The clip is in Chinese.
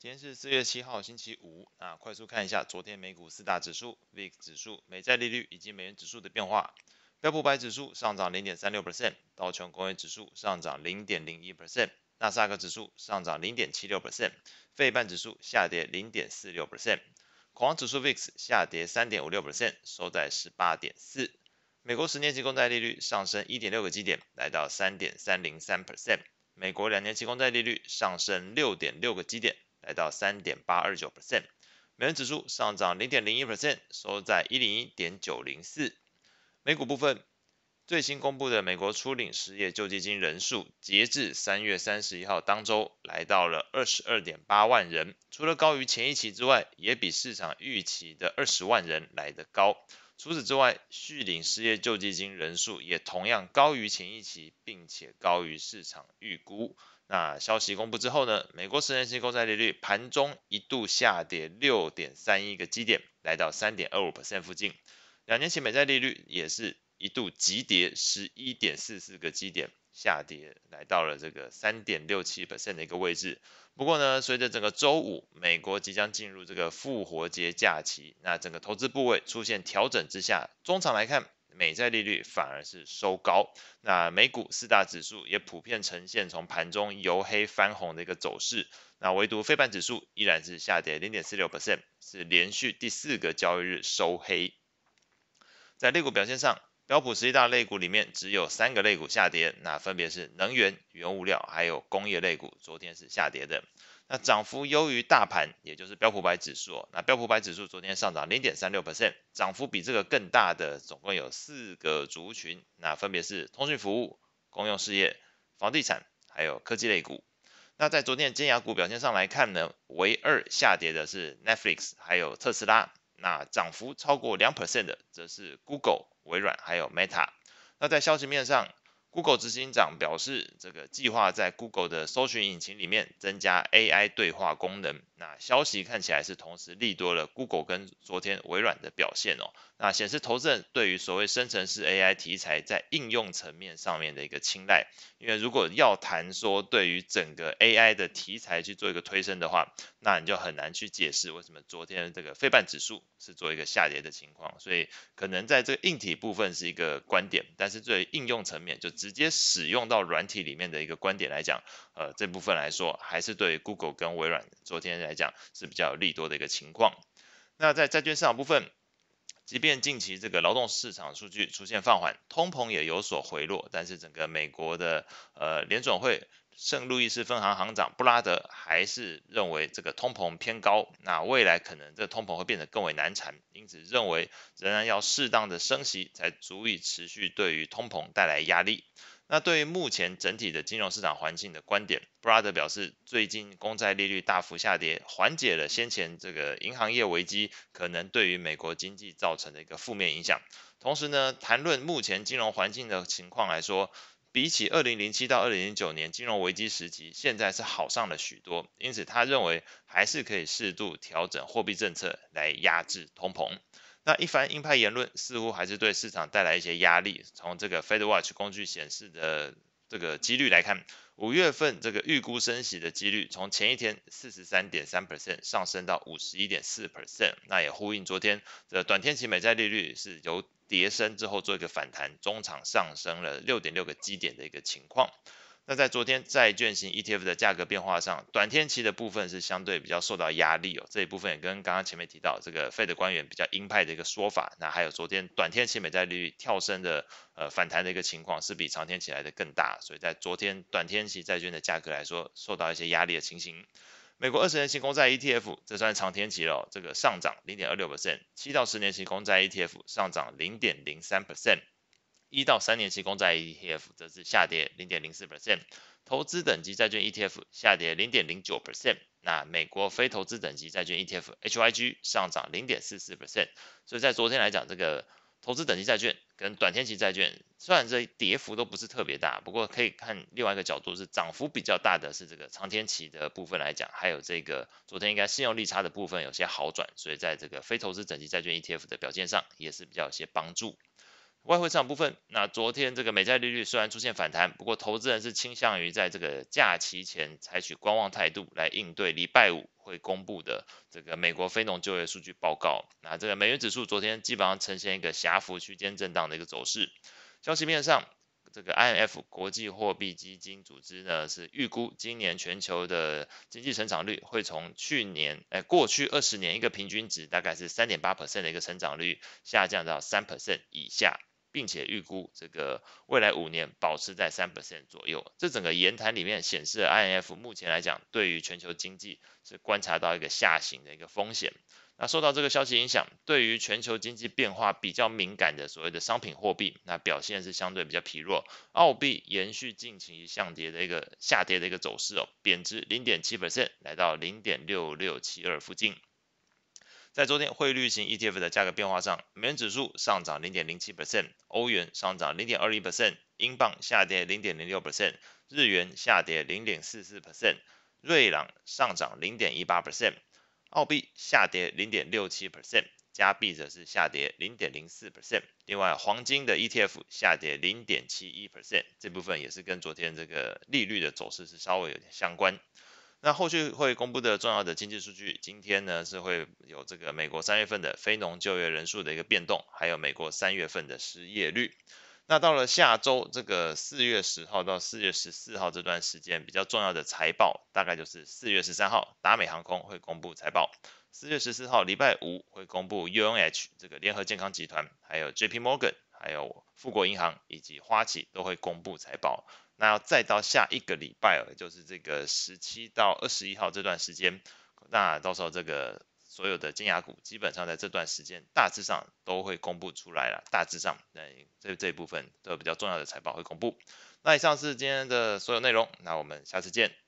今天是四月七号，星期五。那快速看一下昨天美股四大指数、VIX 指数、美债利率以及美元指数的变化。标普百指数上涨零点三六 percent，道琼工业指数上涨零点零一 percent，纳斯达克指数上涨零点七六 percent，费半指数下跌零点四六 percent，恐慌指数 VIX 下跌三点五六 percent，收在十八点四。美国十年期公债利率上升一点六个基点，来到三点三零三 percent。美国两年期公债利率上升六点六个基点。来到三点八二九 percent，美元指数上涨零点零一 percent，收在一零一点九零四。美股部分，最新公布的美国初领失业救济金人数，截至三月三十一号当周来到了二十二点八万人，除了高于前一期之外，也比市场预期的二十万人来得高。除此之外，续领失业救济金人数也同样高于前一期，并且高于市场预估。那消息公布之后呢，美国十年期公债利率盘中一度下跌六点三一个基点，来到三点二五 percent 附近。两年期美债利率也是一度急跌十一点四四个基点，下跌来到了这个三点六七 percent 的一个位置。不过呢，随着整个周五美国即将进入这个复活节假期，那整个投资部位出现调整之下，中场来看。美债利率反而是收高，那美股四大指数也普遍呈现从盘中由黑翻红的一个走势，那唯独非半指数依然是下跌零点四六 percent，是连续第四个交易日收黑。在类股表现上，标普十一大类股里面只有三个类股下跌，那分别是能源、原物料还有工业类股，昨天是下跌的。那涨幅优于大盘，也就是标普百指数。那标普百指数昨天上涨零点三六 percent，涨幅比这个更大的，总共有四个族群，那分别是通讯服务、公用事业、房地产，还有科技类股。那在昨天的尖牙股表现上来看呢，唯二下跌的是 Netflix，还有特斯拉。那涨幅超过两 percent 的，则是 Google、微软还有 Meta。那在消息面上，Google 执行长表示，这个计划在 Google 的搜寻引擎里面增加 AI 对话功能。那消息看起来是同时利多了 Google 跟昨天微软的表现哦。那显示投资人对于所谓生成式 AI 题材在应用层面上面的一个青睐。因为如果要谈说对于整个 AI 的题材去做一个推升的话，那你就很难去解释为什么昨天这个费半指数是做一个下跌的情况。所以可能在这个硬体部分是一个观点，但是对于应用层面就直接使用到软体里面的一个观点来讲，呃，这部分来说还是对于 Google 跟微软昨天来讲是比较利多的一个情况。那在债券市场部分，即便近期这个劳动市场数据出现放缓，通膨也有所回落，但是整个美国的呃联总会圣路易斯分行行长布拉德还是认为这个通膨偏高，那未来可能这通膨会变得更为难缠，因此认为仍然要适当的升息才足以持续对于通膨带来压力。那对于目前整体的金融市场环境的观点，布拉德表示，最近公债利率大幅下跌，缓解了先前这个银行业危机可能对于美国经济造成的一个负面影响。同时呢，谈论目前金融环境的情况来说，比起二零零七到二零零九年金融危机时期，现在是好上了许多。因此，他认为还是可以适度调整货币政策来压制通膨。那一番鹰派言论似乎还是对市场带来一些压力。从这个 FedWatch 工具显示的这个几率来看，五月份这个预估升息的几率从前一天四十三点三 percent 上升到五十一点四 percent。那也呼应昨天的短天期美债利率是由跌升之后做一个反弹，中场上升了六点六个基点的一个情况。那在昨天债券型 ETF 的价格变化上，短天期的部分是相对比较受到压力哦。这一部分也跟刚刚前面提到这个 Fed 官员比较鹰派的一个说法。那还有昨天短天期美债利率跳升的呃反弹的一个情况是比长天期来的更大，所以在昨天短天期债券的价格来说受到一些压力的情形。美国二十年期公债 ETF 这算是长天期了，这个上涨零点二六 percent，七到十年期公债 ETF 上涨零点零三 percent。一到三年期公债 ETF 则是下跌零点零四 percent，投资等级债券 ETF 下跌零点零九 percent，那美国非投资等级债券 ETF HYG 上涨零点四四 percent，所以在昨天来讲，这个投资等级债券跟短天期债券虽然这跌幅都不是特别大，不过可以看另外一个角度是涨幅比较大的是这个长天期的部分来讲，还有这个昨天应该信用利差的部分有些好转，所以在这个非投资等级债券 ETF 的表现上也是比较有些帮助。外汇市场部分，那昨天这个美债利率虽然出现反弹，不过投资人是倾向于在这个假期前采取观望态度来应对礼拜五会公布的这个美国非农就业数据报告。那这个美元指数昨天基本上呈现一个狭幅区间震荡的一个走势。消息面上，这个 IMF 国际货币基金组织呢是预估今年全球的经济成长率会从去年哎过去二十年一个平均值大概是三点八 percent 的一个成长率下降到三 percent 以下。并且预估这个未来五年保持在三 percent 左右。这整个言谈里面显示，IMF 目前来讲，对于全球经济是观察到一个下行的一个风险。那受到这个消息影响，对于全球经济变化比较敏感的所谓的商品货币，那表现是相对比较疲弱。澳币延续近期向跌的一个下跌的一个走势哦，贬值零点七 percent，来到零点六六七二附近。在昨天汇率型 ETF 的价格变化上，美元指数上涨零点零七 percent，欧元上涨零点二一 percent，英镑下跌零点零六 percent，日元下跌零点四四 percent，瑞郎上涨零点一八 percent，澳币下跌零点六七 percent，加币则是下跌零点零四 percent。另外，黄金的 ETF 下跌零点七一 percent，这部分也是跟昨天这个利率的走势是稍微有点相关。那后续会公布的重要的经济数据，今天呢是会有这个美国三月份的非农就业人数的一个变动，还有美国三月份的失业率。那到了下周这个四月十号到四月十四号这段时间，比较重要的财报，大概就是四月十三号达美航空会公布财报，四月十四号礼拜五会公布 UNH 这个联合健康集团，还有 JP Morgan，还有富国银行以及花旗都会公布财报。那要再到下一个礼拜，就是这个十七到二十一号这段时间，那到时候这个所有的金牙股基本上在这段时间大致上都会公布出来了，大致上，那这这一部分都比较重要的财报会公布。那以上是今天的所有内容，那我们下次见。